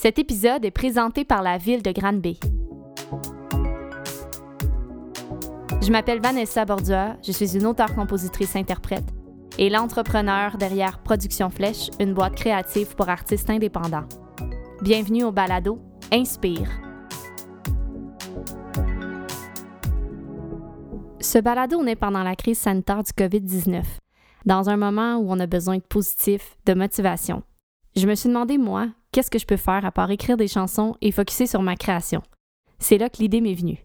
Cet épisode est présenté par la ville de Granby. Je m'appelle Vanessa Bordua, je suis une auteure-compositrice-interprète et l'entrepreneur derrière Production Flèche, une boîte créative pour artistes indépendants. Bienvenue au balado Inspire. Ce balado naît pendant la crise sanitaire du COVID-19, dans un moment où on a besoin de positif, de motivation. Je me suis demandé, moi, qu'est-ce que je peux faire à part écrire des chansons et focuser sur ma création? C'est là que l'idée m'est venue.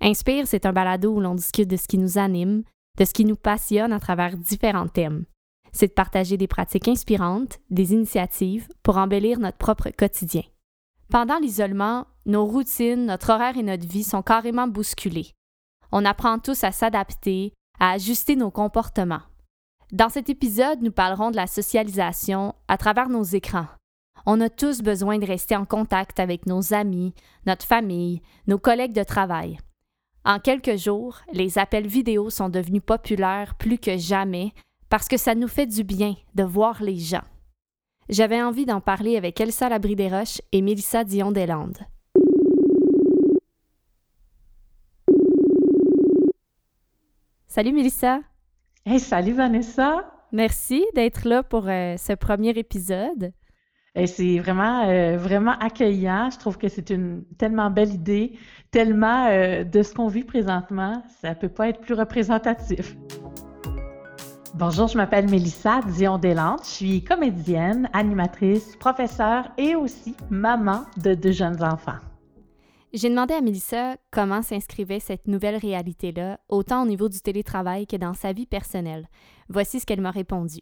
Inspire, c'est un balado où l'on discute de ce qui nous anime, de ce qui nous passionne à travers différents thèmes. C'est de partager des pratiques inspirantes, des initiatives pour embellir notre propre quotidien. Pendant l'isolement, nos routines, notre horaire et notre vie sont carrément bousculés. On apprend tous à s'adapter, à ajuster nos comportements. Dans cet épisode, nous parlerons de la socialisation à travers nos écrans, on a tous besoin de rester en contact avec nos amis, notre famille, nos collègues de travail. En quelques jours, les appels vidéo sont devenus populaires plus que jamais parce que ça nous fait du bien de voir les gens. J'avais envie d'en parler avec Elsa Labrie-Desroches et Mélissa Dion-Deslandes. Salut Mélissa. Hey, salut Vanessa. Merci d'être là pour euh, ce premier épisode c'est vraiment, euh, vraiment accueillant. Je trouve que c'est une tellement belle idée, tellement euh, de ce qu'on vit présentement. Ça ne peut pas être plus représentatif. Bonjour, je m'appelle Mélissa Dion-Deslandes. Je suis comédienne, animatrice, professeure et aussi maman de deux jeunes enfants. J'ai demandé à Mélissa comment s'inscrivait cette nouvelle réalité-là, autant au niveau du télétravail que dans sa vie personnelle. Voici ce qu'elle m'a répondu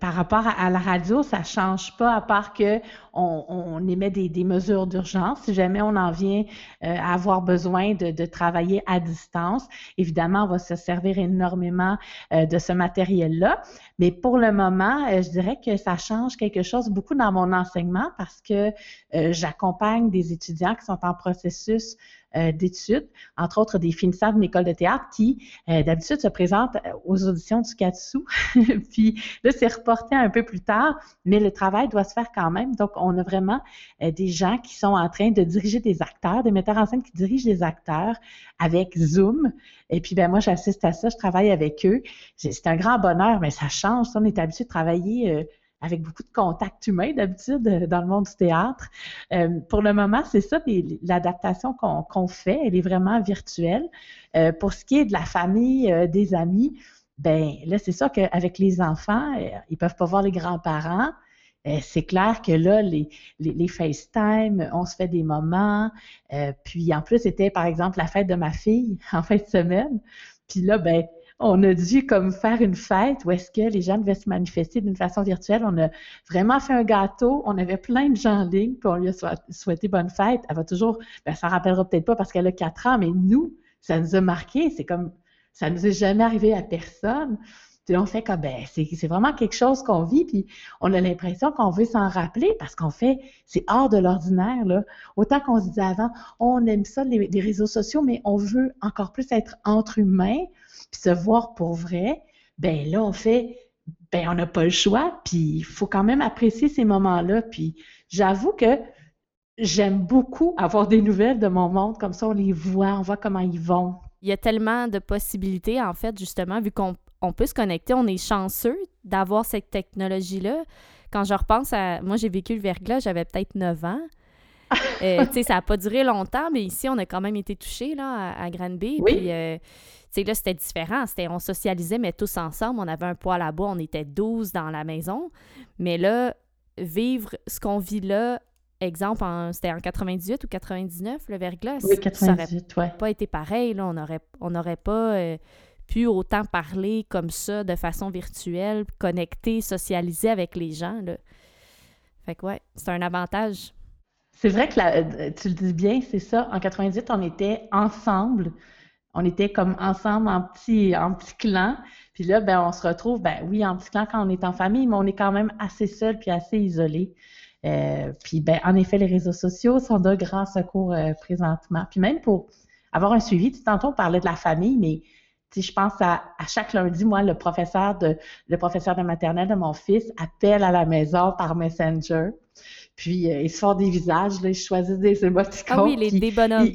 par rapport à, la radio, ça change pas à part que on, émet des, mesures d'urgence. Si jamais on en vient euh, à avoir besoin de, travailler à distance, évidemment, on va se servir énormément euh, de ce matériel-là. Mais pour le moment, euh, je dirais que ça change quelque chose beaucoup dans mon enseignement parce que j'accompagne des étudiants qui sont en processus euh, d'études, entre autres des finissants d'une école de théâtre qui, euh, d'habitude, se présentent euh, aux auditions du Katsu. Puis là, c'est reporté un peu plus tard, mais le travail doit se faire quand même. Donc, on a vraiment des gens qui sont en train de diriger des acteurs, des metteurs en scène qui dirigent des acteurs avec Zoom. Et puis, ben moi, j'assiste à ça, je travaille avec eux. C'est un grand bonheur, mais ça change. on est habitué de travailler avec beaucoup de contacts humains d'habitude euh, dans le monde du théâtre. Euh, pour le moment, c'est ça, l'adaptation qu'on fait, elle est vraiment virtuelle. Euh, pour ce qui est de la famille, des amis, ben là, c'est ça qu'avec les enfants, ils peuvent pas voir les grands-parents. c'est clair que là, les, les, les, FaceTime, on se fait des moments. puis en plus, c'était par exemple la fête de ma fille en fin de semaine. Puis là, ben, on a dû comme faire une fête où est-ce que les gens devaient se manifester d'une façon virtuelle. On a vraiment fait un gâteau. On avait plein de gens en ligne, puis lui a souhaité bonne fête. Elle va toujours, ben, ça rappellera peut-être pas parce qu'elle a quatre ans, mais nous, ça nous a marqué. C'est comme, ça nous est jamais arrivé à personne. Puis on fait comme, ben, c'est vraiment quelque chose qu'on vit, puis on a l'impression qu'on veut s'en rappeler parce qu'on fait, c'est hors de l'ordinaire, là. Autant qu'on se disait avant, on aime ça, les, réseaux sociaux, mais on veut encore plus être entre humains, puis se voir pour vrai. Ben là, on fait, ben, on n'a pas le choix, puis il faut quand même apprécier ces moments-là. Puis j'avoue que j'aime beaucoup avoir des nouvelles de mon monde, comme ça on les voit, on voit comment ils vont. Il y a tellement de possibilités, en fait, justement, vu qu'on on peut se connecter. On est chanceux d'avoir cette technologie-là. Quand je repense à. Moi, j'ai vécu le verglas, j'avais peut-être 9 ans. Euh, ça n'a pas duré longtemps, mais ici, on a quand même été touchés là, à, à Granby. Oui. Puis, euh, là, c'était différent. C'était, on socialisait, mais tous ensemble. On avait un poêle à bois, on était 12 dans la maison. Mais là, vivre ce qu'on vit là, exemple, c'était en 98 ou 99, le verglas. Oui, 98, ça n'aurait pas été pareil. Là. On n'aurait on pas. Euh, pu autant parler comme ça de façon virtuelle, connecter, socialiser avec les gens. Là. Fait que ouais, c'est un avantage. C'est vrai que euh, tu le dis bien, c'est ça. En 98, on était ensemble. On était comme ensemble en petit, en petit clan. Puis là, ben, on se retrouve, ben oui, en petit clan quand on est en famille, mais on est quand même assez seul puis assez isolé. Euh, puis ben, en effet, les réseaux sociaux sont de grands secours euh, présentement. Puis même pour avoir un suivi, tantôt on parlait de la famille, mais je pense à, chaque lundi, moi, le professeur de le professeur de maternelle de mon fils appelle à la maison par Messenger. Puis euh, ils se font des visages, là, ils choisissent des émoticônes. Ah oui, les, des bonhommes.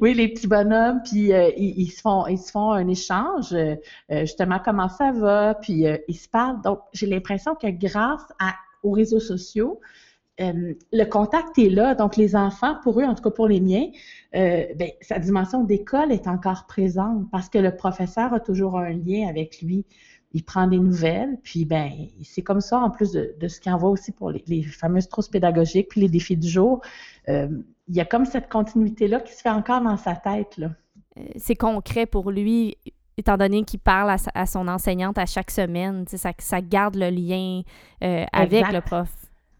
oui, les petits bonhommes, puis euh, ils, se font ils se font un échange, euh, justement comment ça va, puis ils se parlent. Donc j'ai l'impression que grâce à, aux réseaux sociaux, le contact est là. Donc les enfants, pour eux, en tout cas pour les miens, ben, sa dimension d'école est encore présente parce que le professeur a toujours un lien avec lui il prend des nouvelles, puis ben c'est comme ça, en plus de, ce qu'il envoie aussi pour les, fameuses trousses pédagogiques, puis les défis du jour, euh, il y a comme cette continuité-là qui se fait encore dans sa tête. Là. Euh, c'est concret pour lui, étant donné qu'il parle à, son enseignante à chaque semaine, ça, ça garde le lien euh, avec le prof.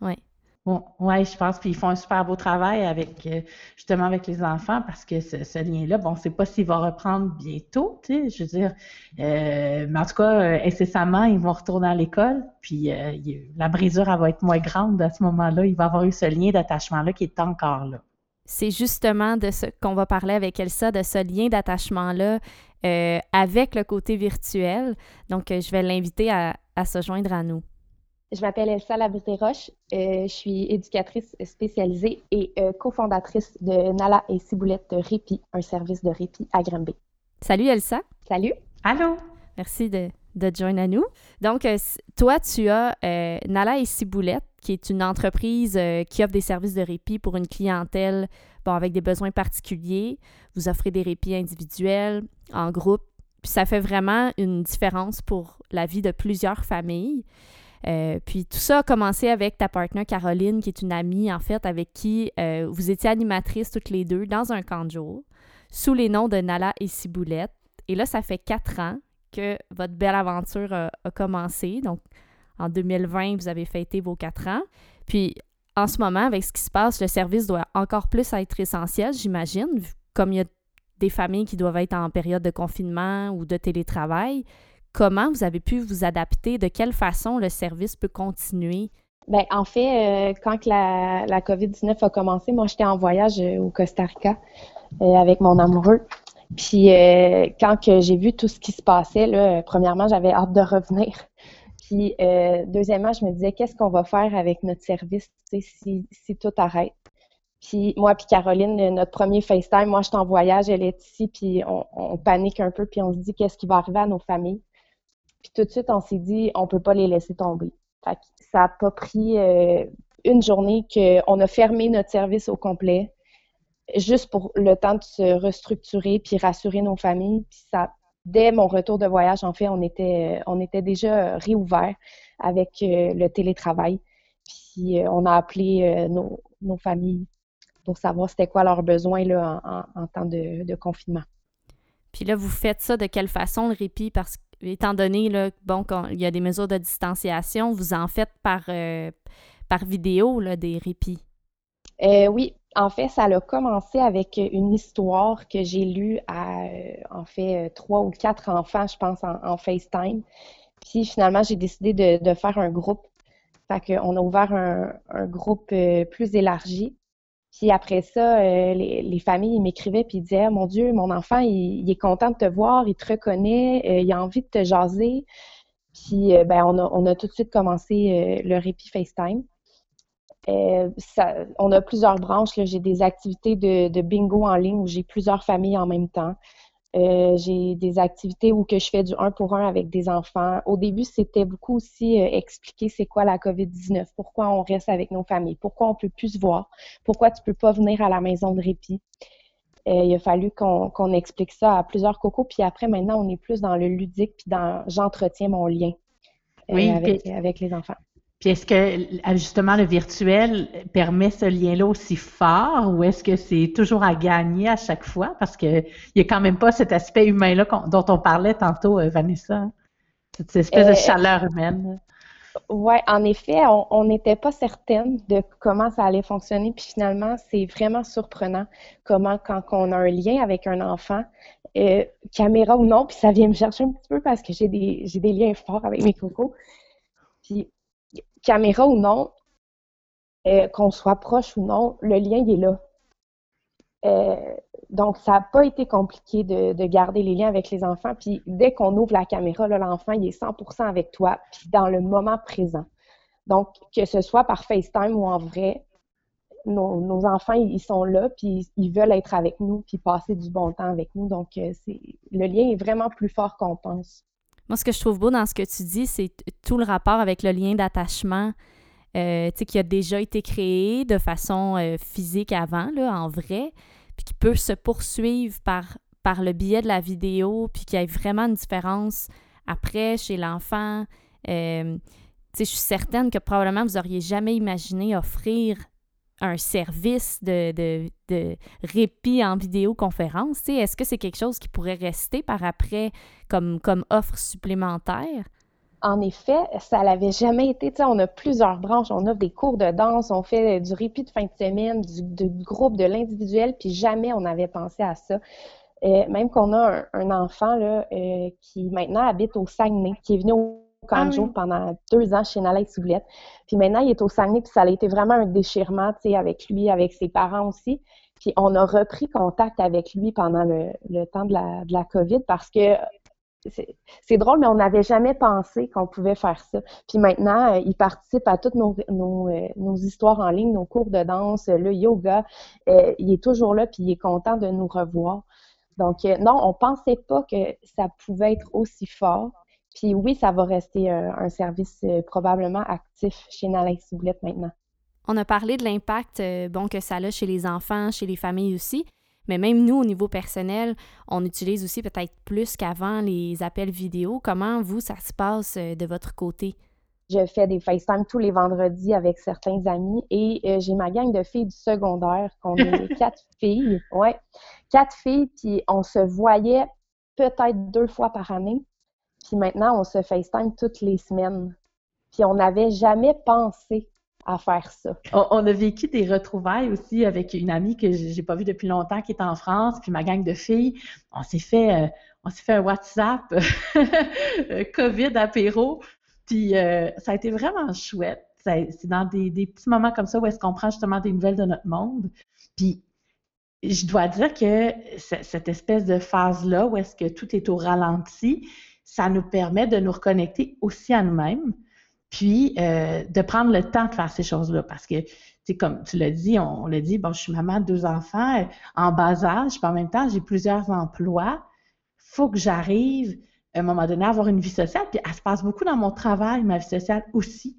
Ouais. Ouais, je pense, puis ils font un super beau travail avec euh, justement avec les enfants parce que ce, lien-là, bon, on ne sait pas s'il va reprendre bientôt, tu sais, je veux dire, euh, mais en tout cas, euh, incessamment, ils vont retourner à l'école, puis la brisure, elle va être moins grande à ce moment-là. Il va avoir eu ce lien d'attachement-là qui est encore là. C'est justement de ce qu'on va parler avec Elsa, de ce lien d'attachement-là avec le côté virtuel. Donc, je vais l'inviter à se joindre à nous. Je m'appelle Elsa Labrie-Roche. Euh, je suis éducatrice spécialisée et euh, cofondatrice de Nala et Ciboulette Répit, un service de répit à Granby. Salut Elsa. Salut. Allô. Merci de, de joindre à nous. Donc, euh, toi, tu as Nala et Ciboulette, qui est une entreprise qui offre des services de répit pour une clientèle bon, avec des besoins particuliers. Vous offrez des répits individuels, en groupe. Puis ça fait vraiment une différence pour la vie de plusieurs familles. Euh, puis tout ça a commencé avec ta partenaire Caroline, qui est une amie, en fait, avec qui euh, vous étiez animatrices toutes les deux dans un camp de jour, sous les noms de Nala et Ciboulette. Et là, ça fait quatre ans que votre belle aventure a, commencé. Donc, en 2020, vous avez fêté vos quatre ans. Puis, en ce moment, avec ce qui se passe, le service doit encore plus être essentiel, j'imagine, comme il y a des familles qui doivent être en période de confinement ou de télétravail. Comment vous avez pu vous adapter? De quelle façon le service peut continuer? Bien, en fait, euh, quand la, la COVID-19 a commencé, moi, j'étais en voyage euh, au Costa Rica euh, avec mon amoureux. Puis, quand j'ai vu tout ce qui se passait, premièrement, j'avais hâte de revenir. Puis, deuxièmement, je me disais, qu'est-ce qu'on va faire avec notre service si, tout arrête? Puis moi puis Caroline, notre premier FaceTime, moi je suis en voyage, elle est ici, puis on panique un peu, puis on se dit qu'est-ce qui va arriver à nos familles? Puis tout de suite, on s'est dit, on peut pas les laisser tomber. Fait ça n'a pas pris euh, une journée qu'on a fermé notre service au complet, juste pour le temps de se restructurer puis rassurer nos familles. Puis ça, dès mon retour de voyage, en fait, on était, on était déjà réouvert avec euh, le télétravail. Puis euh, on a appelé nos, familles pour savoir c'était quoi leurs besoins là, en, temps de, confinement. Puis là, vous faites ça de quelle façon, le répit? Parce que étant donné là, bon, qu'il y a des mesures de distanciation, vous en faites par, euh, par vidéo là, des répits? Euh, oui, en fait, ça a commencé avec une histoire que j'ai lue à, euh, en fait, trois ou quatre enfants, je pense, en, FaceTime. Puis finalement, j'ai décidé de, faire un groupe. Fait qu'on a ouvert un, un groupe plus élargi. Puis après ça, euh, les, familles m'écrivaient puis disaient Mon Dieu, mon enfant, il, est content de te voir, il te reconnaît, euh, il a envie de te jaser. Puis euh, ben, on, a, tout de suite commencé le répit FaceTime. on a plusieurs branches. J'ai des activités de, bingo en ligne où j'ai plusieurs familles en même temps. Euh, j'ai des activités où que je fais du un pour un avec des enfants. Au début, c'était beaucoup aussi euh, expliquer c'est quoi la COVID-19, pourquoi on reste avec nos familles, pourquoi on peut plus se voir, pourquoi tu peux pas venir à la maison de répit. Euh, il a fallu qu'on explique ça à plusieurs cocos, puis après, maintenant, on est plus dans le ludique, puis dans j'entretiens mon lien avec les enfants. Puis est-ce que justement le virtuel permet ce lien-là aussi fort ou est-ce que c'est toujours à gagner à chaque fois? Parce qu'il n'y a quand même pas cet aspect humain-là dont on parlait tantôt, euh, Vanessa. Hein? Cette espèce de euh, chaleur humaine. Oui, en effet, on n'était pas certaine de comment ça allait fonctionner. Puis finalement, c'est vraiment surprenant comment, quand on a un lien avec un enfant, euh, caméra ou non, puis ça vient me chercher un petit peu parce que j'ai des, des liens forts avec mes cocos. Puis caméra ou non, euh, qu'on soit proche ou non, le lien il est là. donc, ça n'a pas été compliqué de, garder les liens avec les enfants. Puis, dès qu'on ouvre la caméra, l'enfant, il est 100% avec toi, puis dans le moment présent. Donc, que ce soit par FaceTime ou en vrai, nos, enfants, ils sont là, puis ils veulent être avec nous, puis passer du bon temps avec nous. Donc, euh, le lien est vraiment plus fort qu'on pense. Moi, ce que je trouve beau dans ce que tu dis, c'est tout le rapport avec le lien d'attachement euh, qui a déjà été créé de façon euh, physique avant, là, en vrai, puis qui peut se poursuivre par, le biais de la vidéo, puis qu'il y ait vraiment une différence après chez l'enfant. Euh, je suis certaine que probablement vous auriez jamais imaginé offrir un service de, de, répit en vidéoconférence? Est-ce que c'est quelque chose qui pourrait rester par après comme, comme offre supplémentaire? En effet, ça l'avait jamais été. on a plusieurs branches. On offre des cours de danse, on fait du répit de fin de semaine, du, groupe, de l'individuel, puis jamais on n'avait pensé à ça. Euh, même qu'on a un, enfant là, euh, qui maintenant habite au Saguenay, qui est venu au Ah pendant deux ans chez Nalai Soublette. Puis maintenant, il est au Saguenay, puis ça a été vraiment un déchirement, tu sais, avec lui, avec ses parents aussi. Puis on a repris contact avec lui pendant le, temps de la, de la COVID parce que c'est drôle, mais on n'avait jamais pensé qu'on pouvait faire ça. Puis maintenant, euh, il participe à toutes nos, nos, euh, nos, histoires en ligne, nos cours de danse, le yoga. Euh, il est toujours là, puis il est content de nous revoir. Donc, non, on pensait pas que ça pouvait être aussi fort. Puis oui, ça va rester euh, un, service euh, probablement actif chez Soublette maintenant. On a parlé de l'impact euh, bon, que ça a chez les enfants, chez les familles aussi. Mais même nous, au niveau personnel, on utilise aussi peut-être plus qu'avant les appels vidéo. Comment vous, ça se passe de votre côté? Je fais des FaceTime tous les vendredis avec certains amis et j'ai ma gang de filles du secondaire, qu'on est quatre filles. Ouais, quatre filles, puis on se voyait peut-être deux fois par année. Puis maintenant, on se FaceTime toutes les semaines. Puis on n'avait jamais pensé à faire ça. On, a vécu des retrouvailles aussi avec une amie que j'ai pas vue depuis longtemps qui est en France, puis ma gang de filles. On s'est fait, euh, on s'est fait un WhatsApp COVID apéro, puis euh, ça a été vraiment chouette. C'est dans des, petits moments comme ça où est-ce qu'on prend justement des nouvelles de notre monde. Puis je dois dire que cette espèce de phase-là où est-ce que tout est au ralenti, ça nous permet de nous reconnecter aussi à nous-mêmes, puis euh, de prendre le temps de faire ces choses-là. Parce que, tu comme tu l'as dit, on, l'a dit, bon, je suis maman de deux enfants en bas âge, puis en même temps, j'ai plusieurs emplois. faut que j'arrive, à un moment donné, à avoir une vie sociale, puis elle se passe beaucoup dans mon travail, ma vie sociale aussi.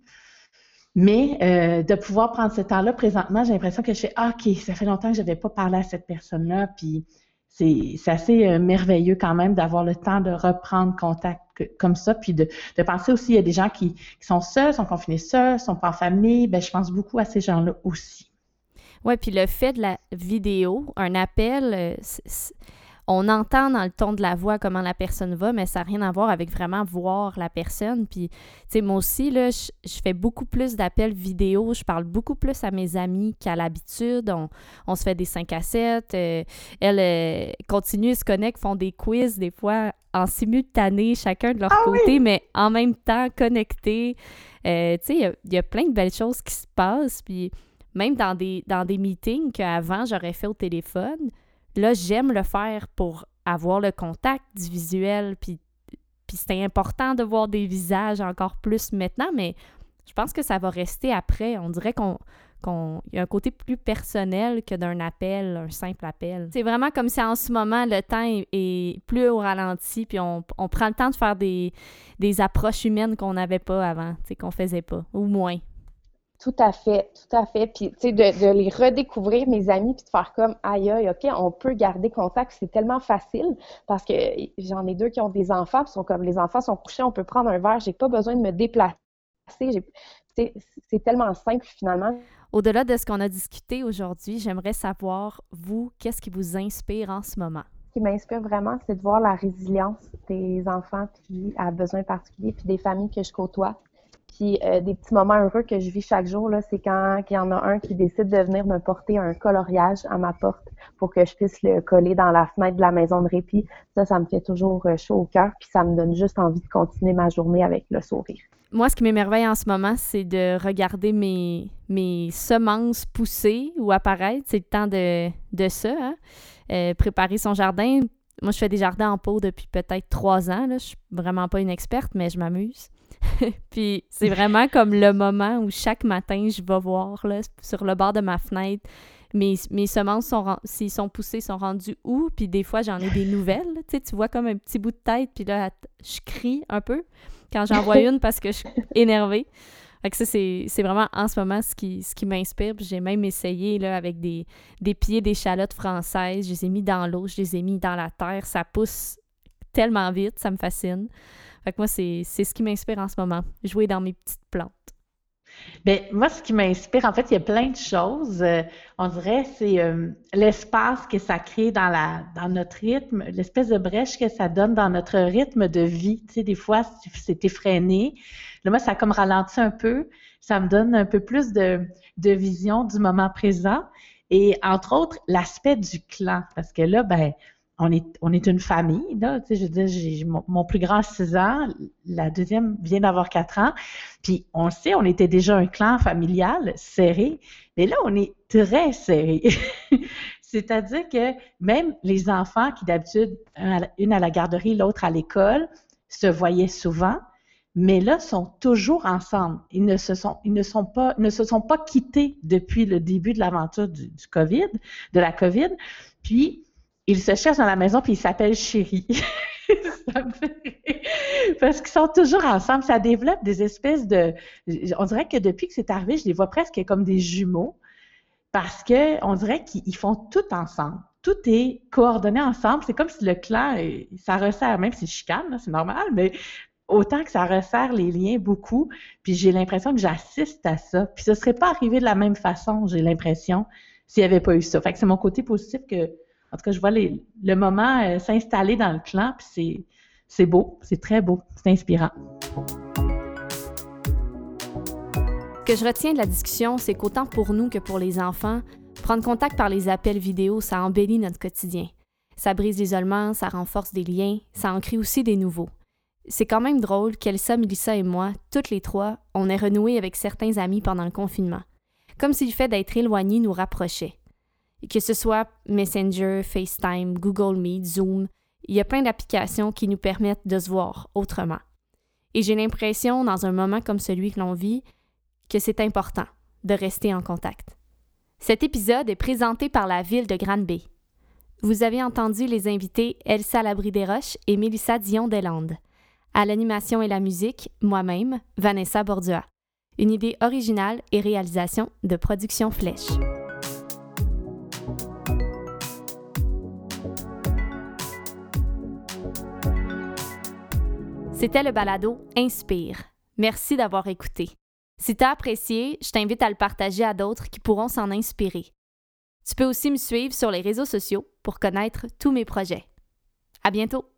Mais euh, de pouvoir prendre ce temps-là, présentement, j'ai l'impression que je fais ah, OK, ça fait longtemps que je n'avais pas parlé à cette personne-là, puis c'est assez euh, merveilleux quand même d'avoir le temps de reprendre contact comme ça, puis de, penser aussi, il y a des gens qui, sont seuls, sont confinés seuls, sont pas en famille, ben je pense beaucoup à ces gens-là aussi. Oui, puis le fait de la vidéo, un appel, euh, on entend dans le ton de la voix comment la personne va, mais ça n'a rien à voir avec vraiment voir la personne. Puis, tu sais, moi aussi, là, je, fais beaucoup plus d'appels vidéo, je parle beaucoup plus à mes amis qu'à l'habitude. On, se fait des 5 à 7. Euh, elles euh, continuent, se connectent, font des quiz des fois en simultané, chacun de leur ah côté, mais en même temps connectés. Euh, tu sais, il y, a plein de belles choses qui se passent. Puis, même dans des, dans des meetings qu'avant j'aurais fait au téléphone, Là, j'aime le faire pour avoir le contact visuel, puis, c'est important de voir des visages encore plus maintenant, mais je pense que ça va rester après. On dirait qu'on y a un côté plus personnel que d'un appel, un simple appel. C'est vraiment comme si en ce moment, le temps est, plus au ralenti, puis on, prend le temps de faire des, des approches humaines qu'on n'avait pas avant, qu'on faisait pas, ou moins. Tout à fait, tout à fait. Puis, tu sais, de, les redécouvrir, mes amis, puis de faire comme, aïe, aïe, OK, on peut garder contact. C'est tellement facile parce que j'en ai deux qui ont des enfants, puis sont comme, les enfants sont couchés, on peut prendre un verre, j'ai pas besoin de me déplacer. C'est tellement simple, finalement. Au-delà de ce qu'on a discuté aujourd'hui, j'aimerais savoir, vous, qu'est-ce qui vous inspire en ce moment? Ce qui m'inspire vraiment, c'est de voir la résilience des enfants qui à besoins particuliers, puis des familles que je côtoie puis euh, des petits moments heureux que je vis chaque jour, c'est quand il y en a un qui décide de venir me porter un coloriage à ma porte pour que je puisse le coller dans la fenêtre de la maison de répit. Ça, ça me fait toujours euh, chaud au cœur, puis ça me donne juste envie de continuer ma journée avec le sourire. Moi, ce qui m'émerveille en ce moment, c'est de regarder mes, mes semences pousser ou apparaître. C'est le temps de, de ça, hein. euh, préparer son jardin. Moi, je fais des jardins en pot depuis peut-être trois ans. Là. Je suis vraiment pas une experte, mais je m'amuse. puis c'est vraiment comme le moment où chaque matin, je vais voir là, sur le bord de ma fenêtre mes, mes semences, sont s'ils sont poussées, sont rendues où? Puis des fois, j'en ai des nouvelles. Tu sais, tu vois comme un petit bout de tête, puis là, je crie un peu quand j'en vois une parce que je suis énervée. Fait que ça, c'est, vraiment en ce moment ce qui, ce qui m'inspire. J'ai même essayé là, avec des, des pieds d'échalotes françaises. Je les ai mis dans l'eau, je les ai mis dans la terre. Ça pousse tellement vite, ça me fascine. Fait que moi, c'est ce qui m'inspire en ce moment, jouer dans mes petites plantes. Bien, moi, ce qui m'inspire, en fait, il y a plein de choses. Euh, on dirait, c'est euh, l'espace que ça crée dans, la, dans notre rythme, l'espèce de brèche que ça donne dans notre rythme de vie. Tu sais, des fois, c'est effréné. Là, moi, ça a comme ralenti un peu. Ça me donne un peu plus de, de vision du moment présent. Et entre autres, l'aspect du clan. Parce que là, ben, on est, on est une famille, là. Tu sais, je veux dire, j'ai mon, plus grand 6 ans, la deuxième vient d'avoir 4 ans. Puis, on sait, on était déjà un clan familial serré. Mais là, on est très serré. C'est-à-dire que même les enfants qui d'habitude, une à la garderie, l'autre à l'école, se voyaient souvent, mais là, sont toujours ensemble. Ils ne se sont, ils ne sont pas, ne se sont pas quittés depuis le début de l'aventure du COVID, de la COVID. Puis, il se cherche dans la maison puis il s'appelle Chéri. ça me fait Parce qu'ils sont toujours ensemble. Ça développe des espèces de. On dirait que depuis que c'est arrivé, je les vois presque comme des jumeaux. Parce que on dirait qu'ils font tout ensemble. Tout est coordonné ensemble. C'est comme si le clan, ça resserre, même si chicane, c'est normal, mais autant que ça resserre les liens beaucoup. Puis j'ai l'impression que j'assiste à ça. Puis ce serait pas arrivé de la même façon, j'ai l'impression, s'il n'y avait pas eu ça. Fait que c'est mon côté positif que en tout cas, je vois le moment euh, s'installer dans le clan, puis c'est beau, c'est très beau, c'est inspirant. Ce que je retiens de la discussion, c'est qu'autant pour nous que pour les enfants, prendre contact par les appels vidéo, ça embellit notre quotidien. Ça brise l'isolement, ça renforce des liens, ça en crée aussi des nouveaux. C'est quand même drôle qu'Elsa, Melissa et moi, toutes les trois, on ait renoué avec certains amis pendant le confinement. Comme si le fait d'être éloignés nous rapprochait que ce soit Messenger, FaceTime, Google Meet, Zoom, il y a plein d'applications qui nous permettent de se voir autrement. Et j'ai l'impression, dans un moment comme celui que l'on vit, que c'est important de rester en contact. Cet épisode est présenté par la ville de Granby. Vous avez entendu les invités Elsa Labrie-Desroches et Mélissa Dion-Deslandes. À l'animation et la musique, moi-même, Vanessa Bordua. Une idée originale et réalisation de Production Flèche. C'était le balado Inspire. Merci d'avoir écouté. Si tu as apprécié, je t'invite à le partager à d'autres qui pourront s'en inspirer. Tu peux aussi me suivre sur les réseaux sociaux pour connaître tous mes projets. À bientôt!